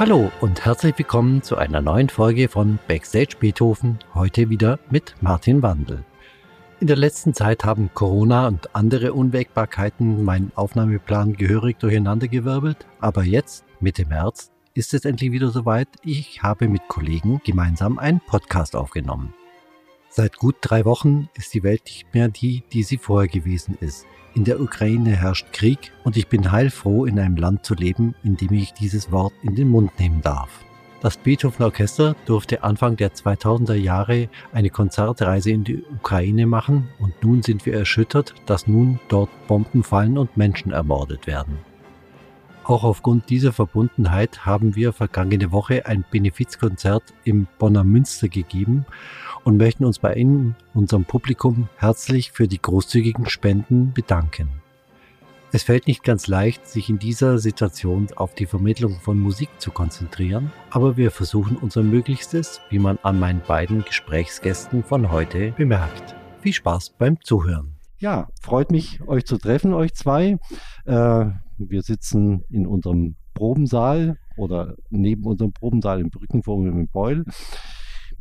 Hallo und herzlich willkommen zu einer neuen Folge von Backstage Beethoven, heute wieder mit Martin Wandel. In der letzten Zeit haben Corona und andere Unwägbarkeiten meinen Aufnahmeplan gehörig durcheinandergewirbelt, aber jetzt, Mitte März, ist es endlich wieder soweit. Ich habe mit Kollegen gemeinsam einen Podcast aufgenommen. Seit gut drei Wochen ist die Welt nicht mehr die, die sie vorher gewesen ist. In der Ukraine herrscht Krieg und ich bin heilfroh, in einem Land zu leben, in dem ich dieses Wort in den Mund nehmen darf. Das Beethoven Orchester durfte Anfang der 2000er Jahre eine Konzertreise in die Ukraine machen und nun sind wir erschüttert, dass nun dort Bomben fallen und Menschen ermordet werden. Auch aufgrund dieser Verbundenheit haben wir vergangene Woche ein Benefizkonzert im Bonner Münster gegeben und möchten uns bei Ihnen, unserem Publikum, herzlich für die großzügigen Spenden bedanken. Es fällt nicht ganz leicht, sich in dieser Situation auf die Vermittlung von Musik zu konzentrieren, aber wir versuchen unser Möglichstes, wie man an meinen beiden Gesprächsgästen von heute bemerkt. Viel Spaß beim Zuhören. Ja, freut mich, euch zu treffen, euch zwei. Äh, wir sitzen in unserem Probensaal oder neben unserem Probensaal im Brückenforum im Beul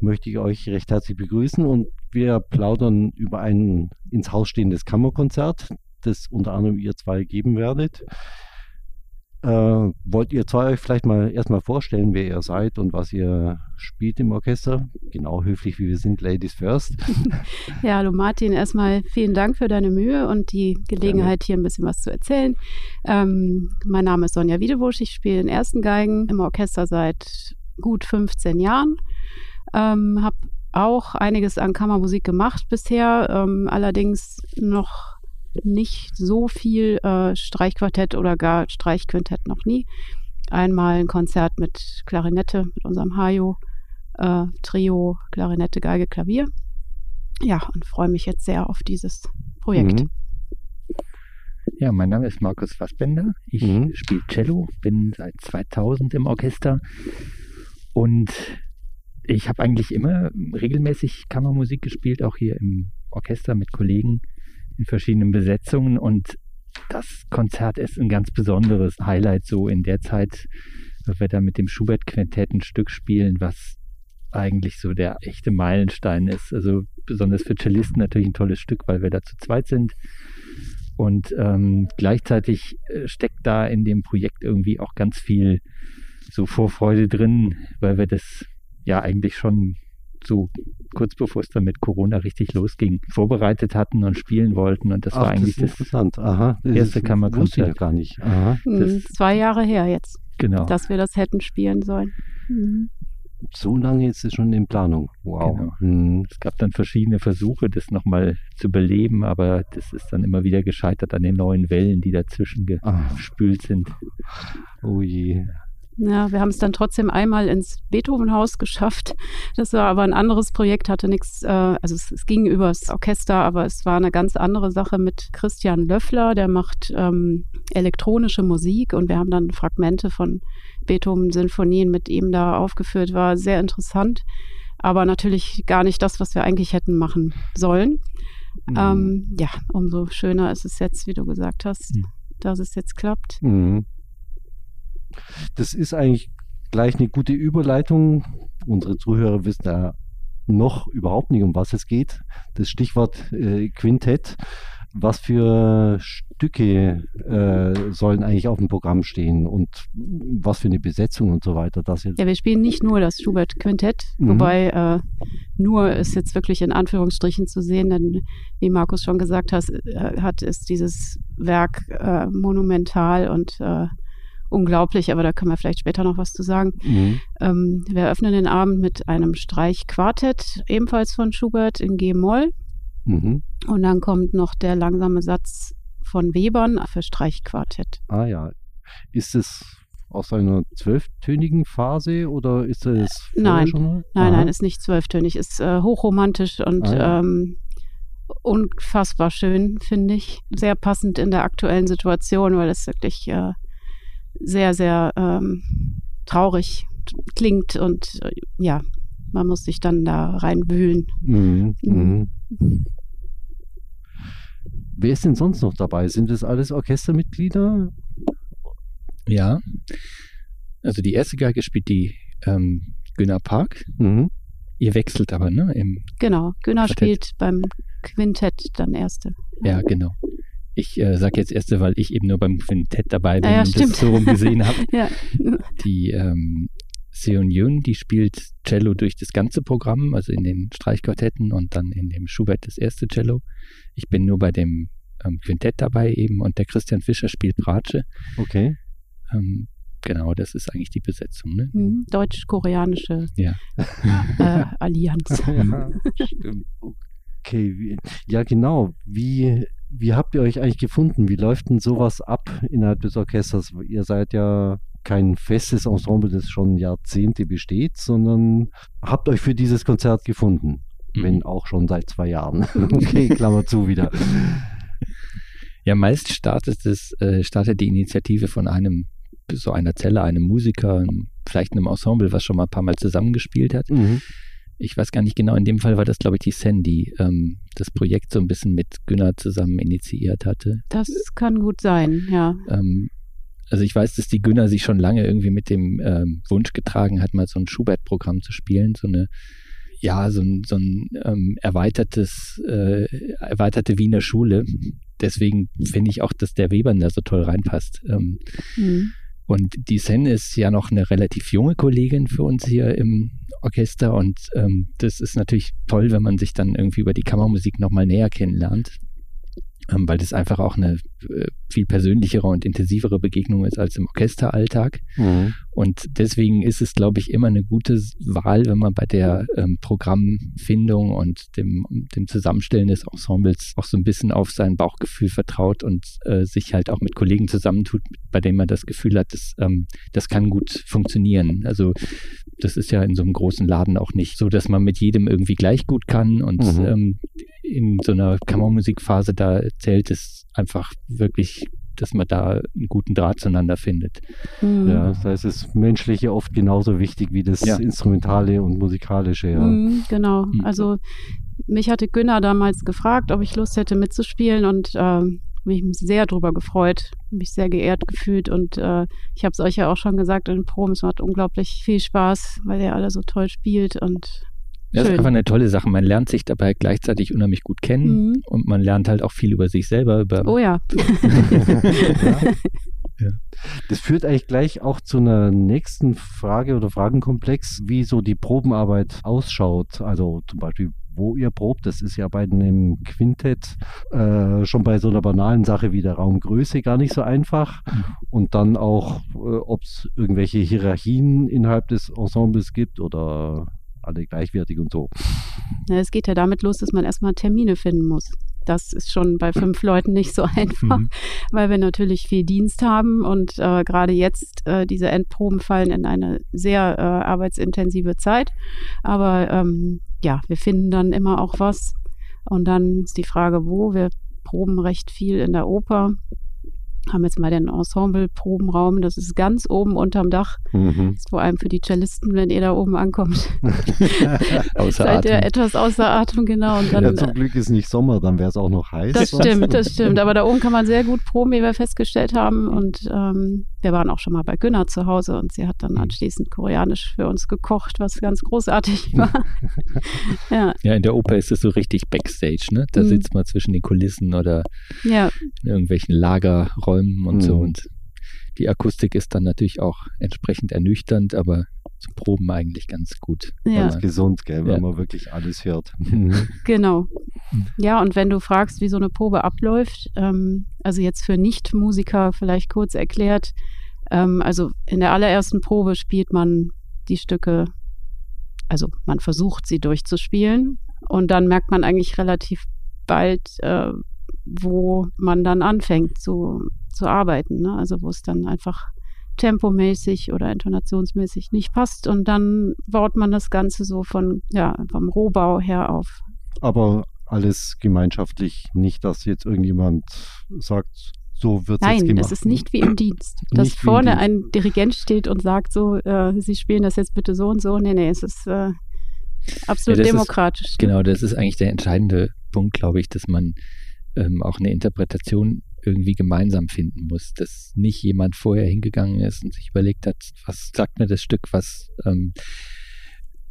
möchte ich euch recht herzlich begrüßen und wir plaudern über ein ins Haus stehendes Kammerkonzert, das unter anderem ihr zwei geben werdet. Äh, wollt ihr zwei euch vielleicht mal erstmal vorstellen, wer ihr seid und was ihr spielt im Orchester? Genau höflich wie wir sind, Ladies first. ja, hallo Martin, erstmal vielen Dank für deine Mühe und die Gelegenheit, hier ein bisschen was zu erzählen. Ähm, mein Name ist Sonja Wiedebusch, ich spiele den ersten Geigen im Orchester seit gut 15 Jahren. Ähm, habe auch einiges an Kammermusik gemacht bisher, ähm, allerdings noch nicht so viel äh, Streichquartett oder gar Streichquintett noch nie. Einmal ein Konzert mit Klarinette, mit unserem Hajo, äh, Trio, Klarinette, Geige, Klavier. Ja, und freue mich jetzt sehr auf dieses Projekt. Mhm. Ja, mein Name ist Markus Fassbender. Ich mhm. spiele Cello, bin seit 2000 im Orchester und ich habe eigentlich immer regelmäßig Kammermusik gespielt, auch hier im Orchester mit Kollegen in verschiedenen Besetzungen und das Konzert ist ein ganz besonderes Highlight so in der Zeit, weil wir da mit dem Schubert-Quintett ein Stück spielen, was eigentlich so der echte Meilenstein ist. Also besonders für Cellisten natürlich ein tolles Stück, weil wir da zu zweit sind. Und ähm, gleichzeitig äh, steckt da in dem Projekt irgendwie auch ganz viel so Vorfreude drin, weil wir das ja eigentlich schon so kurz bevor es dann mit Corona richtig losging, vorbereitet hatten und spielen wollten. Und das Ach, war eigentlich das, interessant. Aha, das erste Kammerkonzert. Ja gar nicht. Aha. Hm, zwei Jahre her jetzt, genau. dass wir das hätten spielen sollen. Mhm. So lange ist es schon in Planung. Wow. Genau. Mhm. Es gab dann verschiedene Versuche, das nochmal zu beleben, aber das ist dann immer wieder gescheitert an den neuen Wellen, die dazwischen gespült sind. Oh je. Ja, wir haben es dann trotzdem einmal ins Beethovenhaus geschafft. Das war aber ein anderes Projekt, hatte nichts, äh, also es, es, ging übers Orchester, aber es war eine ganz andere Sache mit Christian Löffler, der macht ähm, elektronische Musik und wir haben dann Fragmente von Beethoven-Sinfonien mit ihm da aufgeführt. War sehr interessant, aber natürlich gar nicht das, was wir eigentlich hätten machen sollen. Mhm. Ähm, ja, umso schöner ist es jetzt, wie du gesagt hast, mhm. dass es jetzt klappt. Mhm. Das ist eigentlich gleich eine gute Überleitung. Unsere Zuhörer wissen ja noch überhaupt nicht, um was es geht. Das Stichwort äh, Quintett. Was für Stücke äh, sollen eigentlich auf dem Programm stehen und was für eine Besetzung und so weiter? Das jetzt? Ja, wir spielen nicht nur das Schubert-Quintett, mhm. wobei äh, nur ist jetzt wirklich in Anführungsstrichen zu sehen, denn wie Markus schon gesagt hat, äh, hat ist dieses Werk äh, monumental und äh, unglaublich, aber da können wir vielleicht später noch was zu sagen. Mhm. Ähm, wir eröffnen den Abend mit einem Streichquartett, ebenfalls von Schubert in G-Moll. Mhm. Und dann kommt noch der langsame Satz von Webern für Streichquartett. Ah ja. Ist es aus einer zwölftönigen Phase oder ist es nein, schon Nein, nein, ist nicht zwölftönig, ist äh, hochromantisch und ah, ja. ähm, unfassbar schön, finde ich. Sehr passend in der aktuellen Situation, weil es wirklich äh, sehr, sehr ähm, traurig klingt und äh, ja, man muss sich dann da reinwühlen. Mhm. Mhm. Mhm. Wer ist denn sonst noch dabei? Sind das alles Orchestermitglieder? Ja. also die erste Geige spielt die ähm, Günnar Park. Mhm. Ihr wechselt aber, ne? Im genau, Günnar spielt beim Quintett dann erste. Ja, genau. Ich äh, sage jetzt erste, weil ich eben nur beim Quintett dabei bin ah, ja, und stimmt. das so rum gesehen habe. ja. Die ähm, Seon Yun, die spielt Cello durch das ganze Programm, also in den Streichquartetten und dann in dem Schubert das erste Cello. Ich bin nur bei dem ähm, Quintett dabei eben und der Christian Fischer spielt Bratsche. Okay. Ähm, genau, das ist eigentlich die Besetzung. Ne? Mhm, Deutsch-koreanische ja. äh, Allianz. Ja, stimmt. Okay, ja genau. Wie, wie habt ihr euch eigentlich gefunden? Wie läuft denn sowas ab innerhalb des Orchesters? Ihr seid ja kein festes Ensemble, das schon Jahrzehnte besteht, sondern habt euch für dieses Konzert gefunden. Mhm. Wenn auch schon seit zwei Jahren. okay, Klammer zu wieder. Ja, meist startet es, äh, startet die Initiative von einem, so einer Zelle, einem Musiker, vielleicht einem Ensemble, was schon mal ein paar Mal zusammengespielt hat. Mhm ich weiß gar nicht genau, in dem Fall war das, glaube ich, die Sandy, ähm, das Projekt so ein bisschen mit Günnar zusammen initiiert hatte. Das kann gut sein, ja. Ähm, also ich weiß, dass die Günnar sich schon lange irgendwie mit dem ähm, Wunsch getragen hat, mal so ein Schubert-Programm zu spielen, so eine ja, so ein, so ein ähm, erweitertes, äh, erweiterte Wiener Schule. Deswegen finde ich auch, dass der Weber da so toll reinpasst. Ähm, mhm. Und die Sen ist ja noch eine relativ junge Kollegin für uns hier im Orchester. Und ähm, das ist natürlich toll, wenn man sich dann irgendwie über die Kammermusik nochmal näher kennenlernt ähm, weil das einfach auch eine äh, viel persönlichere und intensivere Begegnung ist als im Orchesteralltag. Mhm. Und deswegen ist es, glaube ich, immer eine gute Wahl, wenn man bei der ähm, Programmfindung und dem, dem Zusammenstellen des Ensembles auch so ein bisschen auf sein Bauchgefühl vertraut und äh, sich halt auch mit Kollegen zusammentut, bei denen man das Gefühl hat, das, ähm, das kann gut funktionieren. Also das ist ja in so einem großen Laden auch nicht so, dass man mit jedem irgendwie gleich gut kann und mhm. ähm, in so einer Kammermusikphase, da zählt es einfach wirklich, dass man da einen guten Draht zueinander findet. Mhm. Ja, das heißt, das Menschliche oft genauso wichtig wie das ja. Instrumentale und Musikalische. Ja. Mhm, genau, mhm. also mich hatte Günnar damals gefragt, ob ich Lust hätte mitzuspielen und äh, mich sehr darüber gefreut, mich sehr geehrt gefühlt und äh, ich habe es euch ja auch schon gesagt in den Proben, es macht unglaublich viel Spaß, weil ihr alle so toll spielt und das ist einfach eine tolle Sache. Man lernt sich dabei gleichzeitig unheimlich gut kennen mhm. und man lernt halt auch viel über sich selber. Über oh ja. ja. ja. Das führt eigentlich gleich auch zu einer nächsten Frage oder Fragenkomplex, wie so die Probenarbeit ausschaut. Also zum Beispiel, wo ihr probt, das ist ja bei einem Quintett äh, schon bei so einer banalen Sache wie der Raumgröße gar nicht so einfach. Mhm. Und dann auch, äh, ob es irgendwelche Hierarchien innerhalb des Ensembles gibt oder alle gleichwertig und so. Ja, es geht ja damit los, dass man erstmal Termine finden muss. Das ist schon bei fünf Leuten nicht so einfach, mhm. weil wir natürlich viel Dienst haben und äh, gerade jetzt äh, diese Endproben fallen in eine sehr äh, arbeitsintensive Zeit. Aber ähm, ja, wir finden dann immer auch was. Und dann ist die Frage, wo. Wir proben recht viel in der Oper haben jetzt mal den Ensemble-Probenraum, das ist ganz oben unterm Dach. Mhm. ist vor allem für die Cellisten, wenn ihr da oben ankommt. Seid ihr etwas außer Atem, genau. Und dann, ja, zum Glück ist nicht Sommer, dann wäre es auch noch heiß. Das stimmt, das stimmt. Aber da oben kann man sehr gut proben, wie wir festgestellt haben. Und ähm, wir waren auch schon mal bei Günnar zu Hause und sie hat dann mhm. anschließend koreanisch für uns gekocht, was ganz großartig war. ja. ja, in der Oper ist es so richtig Backstage, ne? Da mhm. sitzt man zwischen den Kulissen oder ja. in irgendwelchen Lagerräumen Räumen und mhm. so. Und die Akustik ist dann natürlich auch entsprechend ernüchternd, aber zum Proben eigentlich ganz gut. Ja. Ganz gesund, gell, wenn ja. man wirklich alles hört. Mhm. Genau. Ja, und wenn du fragst, wie so eine Probe abläuft, ähm, also jetzt für Nicht-Musiker vielleicht kurz erklärt, ähm, also in der allerersten Probe spielt man die Stücke, also man versucht sie durchzuspielen und dann merkt man eigentlich relativ bald, äh, wo man dann anfängt zu, zu arbeiten. Ne? Also wo es dann einfach tempomäßig oder intonationsmäßig nicht passt. Und dann baut man das Ganze so von, ja, vom Rohbau her auf. Aber alles gemeinschaftlich, nicht, dass jetzt irgendjemand sagt, so wird es gemacht. Nein, es ist nicht wie im Dienst, dass nicht vorne ein Dirigent steht und sagt so, äh, Sie spielen das jetzt bitte so und so. Nee, nee, es ist äh, absolut ja, demokratisch. Ist, genau, das ist eigentlich der entscheidende Punkt, glaube ich, dass man ähm, auch eine Interpretation irgendwie gemeinsam finden muss, dass nicht jemand vorher hingegangen ist und sich überlegt hat, was sagt mir das Stück, was ähm,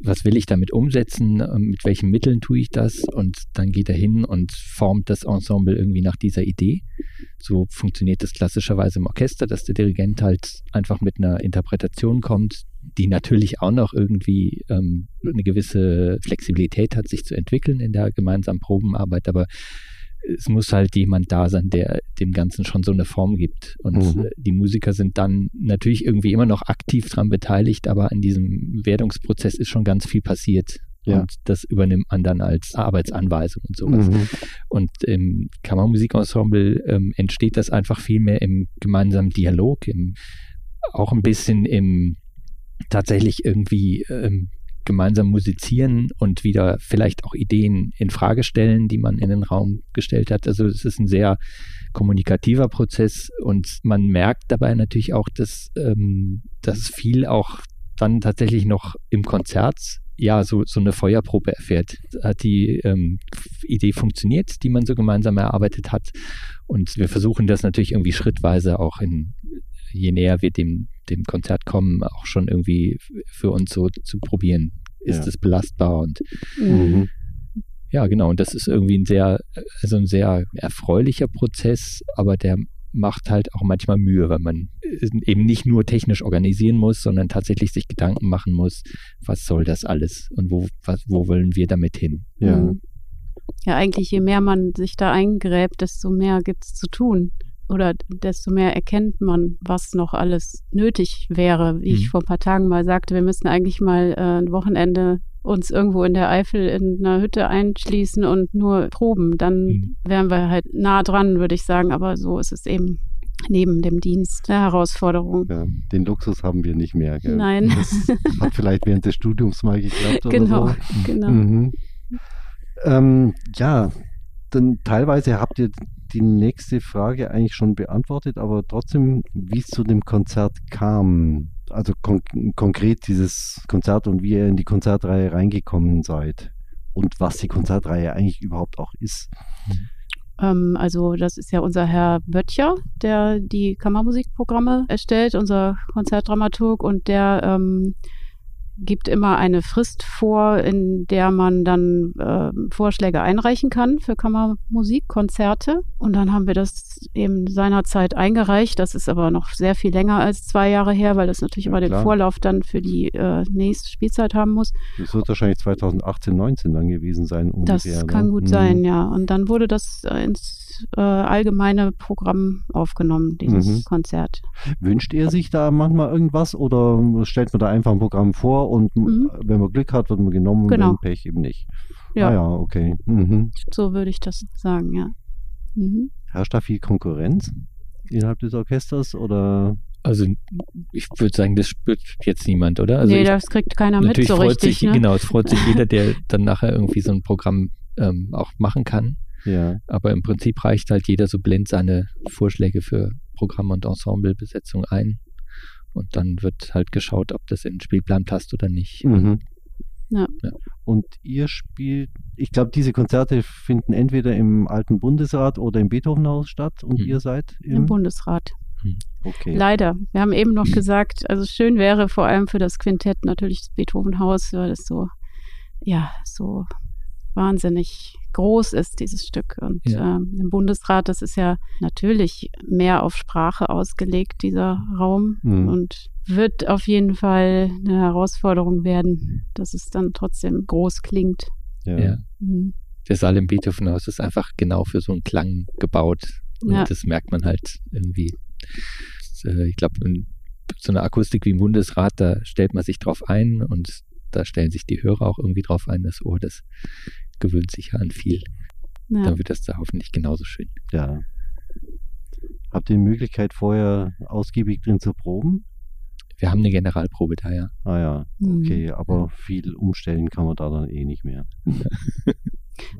was will ich damit umsetzen, ähm, mit welchen Mitteln tue ich das und dann geht er hin und formt das Ensemble irgendwie nach dieser Idee. So funktioniert das klassischerweise im Orchester, dass der Dirigent halt einfach mit einer Interpretation kommt, die natürlich auch noch irgendwie ähm, eine gewisse Flexibilität hat, sich zu entwickeln in der gemeinsamen Probenarbeit, aber es muss halt jemand da sein, der dem Ganzen schon so eine Form gibt. Und mhm. Äh, die Musiker sind dann natürlich irgendwie immer noch aktiv daran beteiligt, aber in diesem Werdungsprozess ist schon ganz viel passiert. Ja. Und das übernimmt man dann als Arbeitsanweisung und sowas. Mhm. Und im Kammermusikensemble ähm, entsteht das einfach viel mehr im gemeinsamen Dialog, im, auch ein bisschen im tatsächlich irgendwie ähm, gemeinsam musizieren und wieder vielleicht auch Ideen in Frage stellen, die man in den Raum gestellt hat. Also es ist ein sehr kommunikativer Prozess und man merkt dabei natürlich auch, dass, ähm, dass viel auch dann tatsächlich noch im Konzert ja so, so eine Feuerprobe erfährt. Hat die ähm, Idee funktioniert, die man so gemeinsam erarbeitet hat. Und wir versuchen das natürlich irgendwie schrittweise auch in, je näher wir dem, dem Konzert kommen, auch schon irgendwie für uns so zu probieren. Ist es belastbar und mhm. ja, genau. Und das ist irgendwie ein sehr, also ein sehr erfreulicher Prozess, aber der macht halt auch manchmal Mühe, weil man eben nicht nur technisch organisieren muss, sondern tatsächlich sich Gedanken machen muss, was soll das alles und wo, was, wo wollen wir damit hin? Ja. Mhm. Ja, eigentlich je mehr man sich da eingräbt, desto mehr gibt es zu tun oder desto mehr erkennt man, was noch alles nötig wäre. Wie mhm. ich vor ein paar Tagen mal sagte, wir müssen eigentlich mal äh, ein Wochenende uns irgendwo in der Eifel in einer Hütte einschließen und nur proben. Dann mhm. wären wir halt nah dran, würde ich sagen. Aber so ist es eben neben dem Dienst eine Herausforderung. Ja, den Luxus haben wir nicht mehr. Gell? Nein. Das hat vielleicht während des Studiums mal geklappt. Genau, oder so. genau. Mhm. Ähm, ja, dann teilweise habt ihr die nächste Frage eigentlich schon beantwortet, aber trotzdem, wie es zu dem Konzert kam, also kon konkret dieses Konzert und wie ihr in die Konzertreihe reingekommen seid und was die Konzertreihe eigentlich überhaupt auch ist. Ähm, also das ist ja unser Herr Böttcher, der die Kammermusikprogramme erstellt, unser Konzertdramaturg und der ähm, gibt immer eine Frist vor, in der man dann äh, Vorschläge einreichen kann für Kammermusik, Konzerte. Und dann haben wir das eben seinerzeit eingereicht. Das ist aber noch sehr viel länger als zwei Jahre her, weil das natürlich ja, immer klar. den Vorlauf dann für die äh, nächste Spielzeit haben muss. Das wird wahrscheinlich 2018, 19 dann gewesen sein. Ungefähr, das kann ne? gut mhm. sein, ja. Und dann wurde das äh, ins äh, allgemeine Programm aufgenommen, dieses mhm. Konzert. Wünscht ihr sich da manchmal irgendwas oder stellt man da einfach ein Programm vor und mhm. wenn man Glück hat, wird man genommen, genau. wenn Pech eben nicht. Ja, ah, ja okay. Mhm. So würde ich das sagen, ja. Mhm. Herrscht da viel Konkurrenz innerhalb des Orchesters oder? Also ich würde sagen, das spürt jetzt niemand, oder? Also nee, ich, das kriegt keiner mit so freut richtig. Sich, ne? Genau, es freut sich jeder, der dann nachher irgendwie so ein Programm ähm, auch machen kann. Ja. Aber im Prinzip reicht halt jeder so blind seine Vorschläge für Programm- und Ensemblebesetzung ein. Und dann wird halt geschaut, ob das in den Spielplan passt oder nicht. Mhm. Ja. ja. Und ihr spielt, ich glaube, diese Konzerte finden entweder im alten Bundesrat oder im Beethovenhaus statt und mhm. ihr seid im, im Bundesrat. Mhm. Okay. Leider. Wir haben eben noch gesagt, also schön wäre vor allem für das Quintett natürlich das Beethovenhaus, weil es so, ja, so wahnsinnig groß ist, dieses Stück. Und ja. ähm, im Bundesrat, das ist ja natürlich mehr auf Sprache ausgelegt, dieser Raum. Mhm. Und wird auf jeden Fall eine Herausforderung werden, dass es dann trotzdem groß klingt. Ja. ja. Mhm. Der Saal im Beethovenhaus ist einfach genau für so einen Klang gebaut. Und ja. das merkt man halt irgendwie. Äh, ich glaube, so eine Akustik wie im Bundesrat, da stellt man sich drauf ein und da stellen sich die Hörer auch irgendwie drauf ein. Das Ohr, das gewöhnt sich ja an viel. Ja. Dann wird das da hoffentlich genauso schön. Ja. Habt ihr die Möglichkeit, vorher ausgiebig drin zu proben? Wir haben eine Generalprobe da, ja. Ah ja, mhm. okay, mhm. aber viel umstellen kann man da dann eh nicht mehr.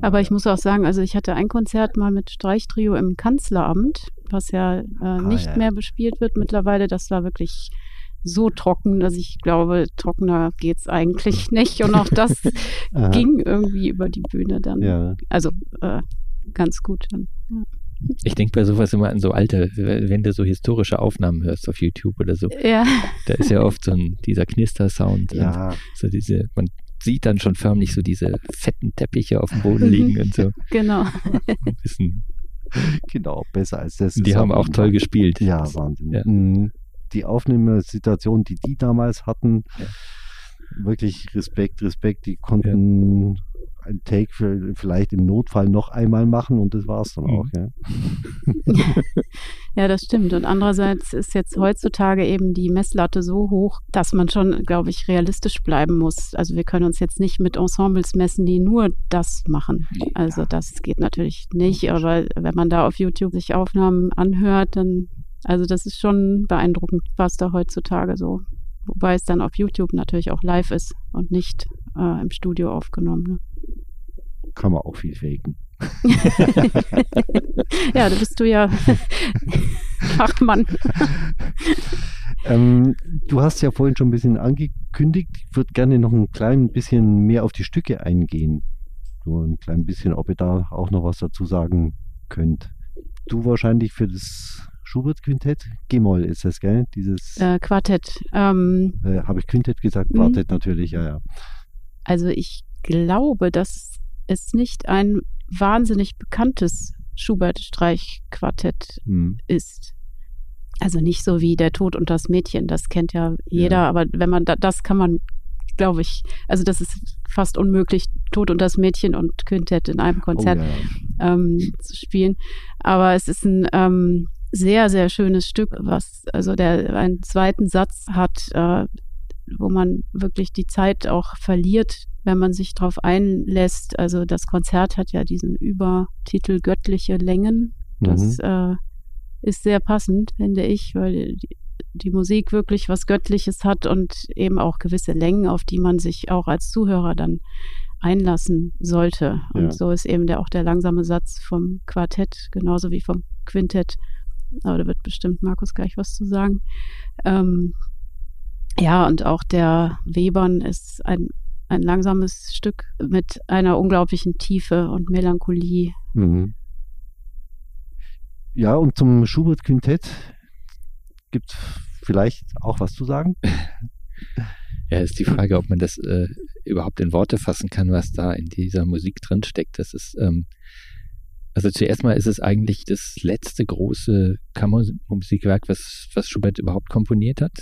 aber ich muss auch sagen, also ich hatte ein Konzert mal mit Streichtrio im Kanzleramt, was ja äh, ah, nicht ja. mehr bespielt wird mittlerweile. Das war wirklich so trocken, dass ich glaube, trockener geht es eigentlich nicht. Und auch das ging irgendwie über die Bühne dann. Ja. Also äh, ganz gut dann. Ja. Ich denke bei sowas immer an so alte, wenn du so historische Aufnahmen hörst auf YouTube oder so. Ja. Da ist ja oft so ein, dieser Knister-Sound. Ja. So diese, man sieht dann schon förmlich so diese fetten Teppiche auf dem Boden liegen und so. Genau. Ein bisschen. Genau, besser als das. Die haben auch toll gespielt. Ja, Wahnsinn. Ja. Mhm. Die Aufnahmesituation, die die damals hatten, ja. wirklich Respekt, Respekt. Die konnten ja ein Take für, vielleicht im Notfall noch einmal machen und das war es dann auch. Ja. ja, das stimmt. Und andererseits ist jetzt heutzutage eben die Messlatte so hoch, dass man schon, glaube ich, realistisch bleiben muss. Also wir können uns jetzt nicht mit Ensembles messen, die nur das machen. Also das geht natürlich nicht. Aber wenn man da auf YouTube sich Aufnahmen anhört, dann, also das ist schon beeindruckend, was da heutzutage so wobei es dann auf YouTube natürlich auch live ist und nicht äh, im Studio aufgenommen. Ne? Kann man auch viel faken. ja, da bist du ja Fachmann. ähm, du hast ja vorhin schon ein bisschen angekündigt. Ich würde gerne noch ein klein bisschen mehr auf die Stücke eingehen. Nur ein klein bisschen, ob ihr da auch noch was dazu sagen könnt. Du wahrscheinlich für das Schubert-Quintett? G-Moll ist das, gell? Dieses äh, Quartett. Ähm, äh, Habe ich Quintett gesagt? Mhm. Quartett natürlich, ja, ja. Also ich glaube, dass es nicht ein wahnsinnig bekanntes Schubert-Streichquartett mhm. ist. Also nicht so wie Der Tod und das Mädchen, das kennt ja jeder, ja. aber wenn man da, das kann man, glaube ich, also das ist fast unmöglich, Tod und das Mädchen und Quintett in einem Konzert oh, ja. ähm, zu spielen. Aber es ist ein ähm, sehr, sehr schönes Stück, was also der einen zweiten Satz hat, äh, wo man wirklich die Zeit auch verliert, wenn man sich darauf einlässt. Also das Konzert hat ja diesen Übertitel Göttliche Längen. Das mhm. äh, ist sehr passend, finde ich, weil die, die, Musik wirklich was Göttliches hat und eben auch gewisse Längen, auf die man sich auch als Zuhörer dann einlassen sollte. Und ja. so ist eben der, auch der langsame Satz vom Quartett, genauso wie vom Quintett aber da wird bestimmt Markus gleich was zu sagen. Ähm, ja, und auch der Webern ist ein, ein langsames Stück mit einer unglaublichen Tiefe und Melancholie. Mhm. Ja, und zum Schubert-Quintett gibt es vielleicht auch was zu sagen? Ja, ist die Frage, ob man das äh, überhaupt in Worte fassen kann, was da in dieser Musik drinsteckt. Das ist ähm, also zuerst mal ist es eigentlich das letzte große Kammermusikwerk, was, was Schubert überhaupt komponiert hat.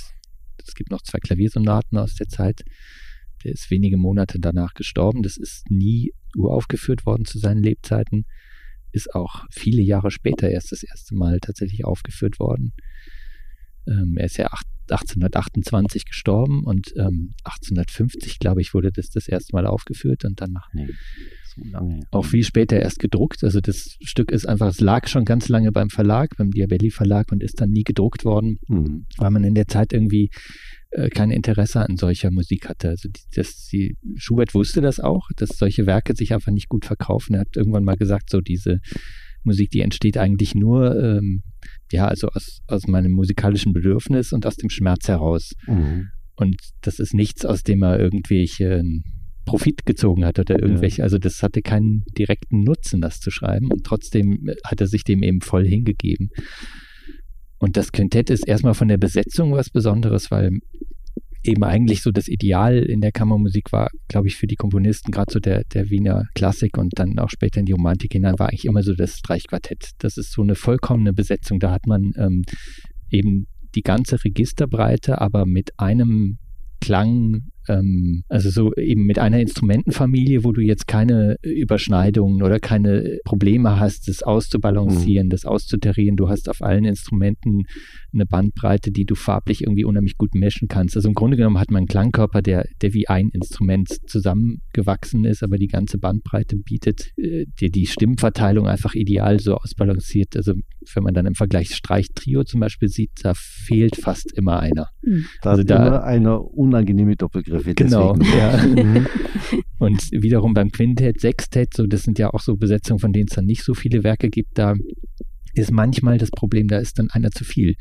Es gibt noch zwei Klaviersonaten aus der Zeit. Der ist wenige Monate danach gestorben. Das ist nie uraufgeführt worden zu seinen Lebzeiten. Ist auch viele Jahre später erst das erste Mal tatsächlich aufgeführt worden. Ähm, er ist ja 1828 gestorben und ähm, 1850, glaube ich, wurde das das erste Mal aufgeführt und dann nee so lange. Auch viel später erst gedruckt. Also das Stück ist einfach, es lag schon ganz lange beim Verlag, beim Diabelli Verlag und ist dann nie gedruckt worden, mhm. weil man in der Zeit irgendwie äh, kein Interesse an solcher Musik hatte. Also die, das, die, Schubert wusste das auch, dass solche Werke sich einfach nicht gut verkaufen. Er hat irgendwann mal gesagt, so diese Musik, die entsteht eigentlich nur, ähm, ja, also aus, aus meinem musikalischen Bedürfnis und aus dem Schmerz heraus. Mhm. Und das ist nichts, aus dem er irgendwelche Profit gezogen hat oder irgendwelche, ja. also das hatte keinen direkten Nutzen, das zu schreiben und trotzdem hat er sich dem eben voll hingegeben. Und das Quintett ist erstmal von der Besetzung was Besonderes, weil eben eigentlich so das Ideal in der Kammermusik war, glaube ich, für die Komponisten, gerade so der, der Wiener Klassik und dann auch später in die Romantik hinein, war eigentlich immer so das Streichquartett. Das ist so eine vollkommene Besetzung. Da hat man ähm, eben die ganze Registerbreite, aber mit einem Klang ähm, also so eben mit einer Instrumentenfamilie, wo du jetzt keine Überschneidungen oder keine Probleme hast, das auszubalancieren, mhm. das auszutarieren. Du hast auf allen Instrumenten eine Bandbreite, die du farblich irgendwie unheimlich gut mischen kannst. Also im Grunde genommen hat man einen Klangkörper, der, der wie ein Instrument zusammengewachsen ist, aber die ganze Bandbreite bietet äh, dir die Stimmverteilung einfach ideal so ausbalanciert. Also wenn man dann im Vergleich Streichtrio zum Beispiel sieht, da fehlt fast immer einer. Mhm. Da also da immer eine unangenehme Doppelgriff Begriffe. Genau, ja. Mhm. Und wiederum beim Quintett, Sextett, so, das sind ja auch so Besetzungen, von denen es dann nicht so viele Werke gibt, da ist manchmal das Problem, da ist dann einer zu viel.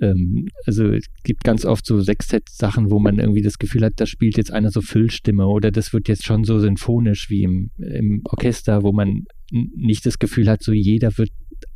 Ähm, also es gibt ganz oft so Sextett-Sachen, wo man irgendwie das Gefühl hat, da spielt jetzt einer so Füllstimme oder das wird jetzt schon so sinfonisch wie im, im Orchester, wo man nicht das Gefühl hat, so jeder wird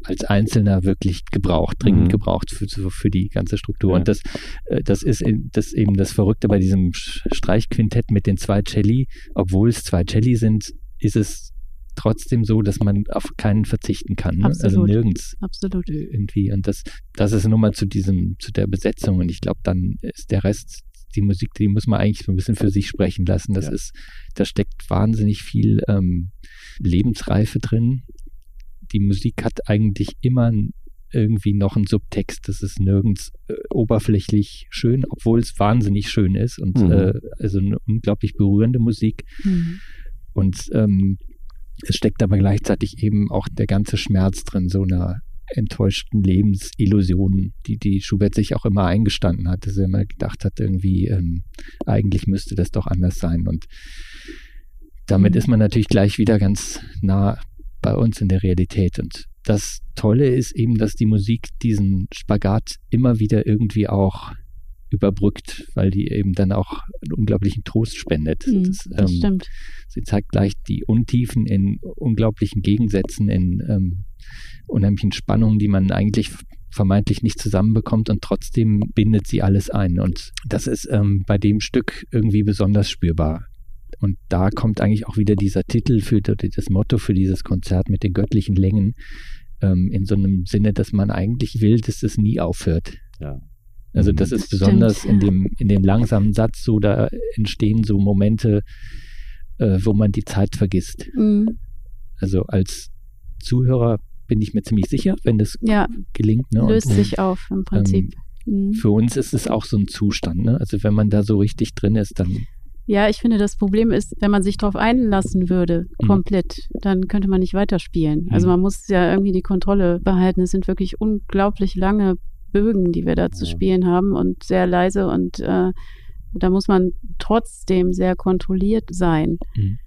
als Einzelner wirklich gebraucht, dringend mhm. gebraucht für, für die ganze Struktur. Ja. Und das, äh, das ist das eben das Verrückte bei diesem Streichquintett mit den zwei Celli. Obwohl es zwei Celli sind, ist es trotzdem so, dass man auf keinen verzichten kann. Ne? Also nirgends. Absolut. Irgendwie. Und das, das ist nur mal zu diesem, zu der Besetzung. Und ich glaube, dann ist der Rest, die Musik, die muss man eigentlich so ein bisschen für sich sprechen lassen. Das ja. ist, da steckt wahnsinnig viel ähm, Lebensreife drin. Die Musik hat eigentlich immer irgendwie noch einen Subtext. Das ist nirgends äh, oberflächlich schön, obwohl es wahnsinnig schön ist und mhm. äh, also eine unglaublich berührende Musik. Mhm. Und ähm, es steckt aber gleichzeitig eben auch der ganze Schmerz drin, so einer enttäuschten Lebensillusion, die die Schubert sich auch immer eingestanden hat, dass er immer gedacht hat, irgendwie ähm, eigentlich müsste das doch anders sein. Und damit ist man natürlich gleich wieder ganz nah bei uns in der Realität. Und das Tolle ist eben, dass die Musik diesen Spagat immer wieder irgendwie auch überbrückt, weil die eben dann auch einen unglaublichen Trost spendet. Mhm, das, das ähm, stimmt. Sie zeigt gleich die Untiefen in unglaublichen Gegensätzen, in ähm, unheimlichen Spannungen, die man eigentlich vermeintlich nicht zusammenbekommt und trotzdem bindet sie alles ein. Und das ist ähm, bei dem Stück irgendwie besonders spürbar. Und da kommt eigentlich auch wieder dieser Titel für das Motto für dieses Konzert mit den göttlichen Längen ähm, in so einem Sinne, dass man eigentlich will, dass es nie aufhört. Ja. Also das ist besonders Stimmt, in, dem, in dem langsamen Satz so, da entstehen so Momente, äh, wo man die Zeit vergisst. Mhm. Also als Zuhörer bin ich mir ziemlich sicher, wenn das ja, gelingt. Ne? Löst Und, sich auf im Prinzip. Ähm, mhm. Für uns ist es auch so ein Zustand. Ne? Also wenn man da so richtig drin ist, dann ja, ich finde, das Problem ist, wenn man sich darauf einlassen würde, mhm. komplett, mhm. dann könnte man nicht weiterspielen. Also mhm. man muss ja irgendwie die Kontrolle behalten. Es sind wirklich unglaublich lange Bögen, die wir da zu spielen haben und sehr leise und äh, da muss man trotzdem sehr kontrolliert sein. Mhm.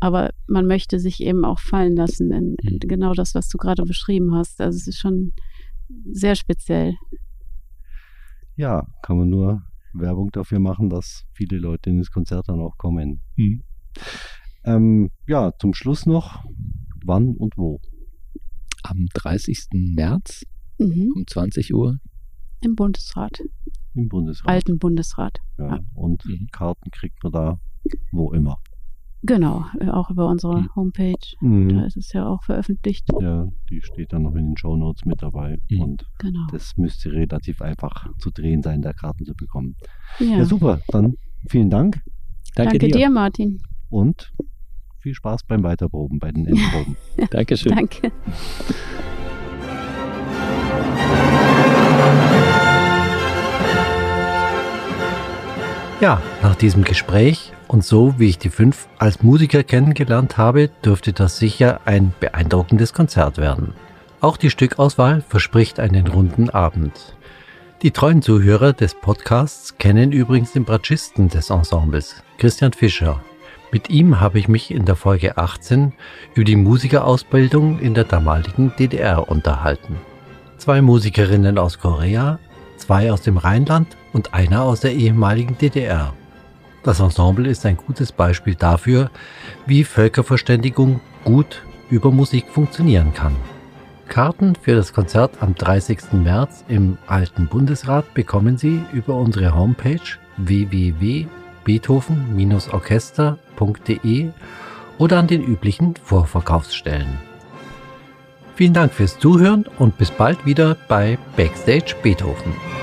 Aber man möchte sich eben auch fallen lassen in, in mhm. genau das, was du gerade beschrieben hast. Also es ist schon sehr speziell. Ja, kann man nur Werbung dafür machen, dass viele Leute in das Konzert dann auch kommen. Mhm. Ähm, ja, zum Schluss noch, wann und wo? Am 30. März mhm. um 20 Uhr. Im Bundesrat. Im Bundesrat. Alten Bundesrat. Ja, ja. Und mhm. Karten kriegt man da wo immer. Genau, äh, auch über unsere mhm. Homepage. Mhm. Da ist es ja auch veröffentlicht. Ja, die steht dann noch in den Show Notes mit dabei. Mhm. Und genau. das müsste relativ einfach zu drehen sein, da Karten zu bekommen. Ja, ja super. Dann vielen Dank. Danke, Danke dir. dir, Martin. Und viel Spaß beim Weiterproben, bei den Endproben. Dankeschön. Danke. Ja, nach diesem Gespräch und so wie ich die fünf als Musiker kennengelernt habe, dürfte das sicher ein beeindruckendes Konzert werden. Auch die Stückauswahl verspricht einen runden Abend. Die treuen Zuhörer des Podcasts kennen übrigens den Bratschisten des Ensembles, Christian Fischer. Mit ihm habe ich mich in der Folge 18 über die Musikerausbildung in der damaligen DDR unterhalten. Zwei Musikerinnen aus Korea, zwei aus dem Rheinland und einer aus der ehemaligen DDR. Das Ensemble ist ein gutes Beispiel dafür, wie Völkerverständigung gut über Musik funktionieren kann. Karten für das Konzert am 30. März im Alten Bundesrat bekommen Sie über unsere Homepage www.beethoven-orchester.de oder an den üblichen Vorverkaufsstellen. Vielen Dank fürs Zuhören und bis bald wieder bei Backstage Beethoven.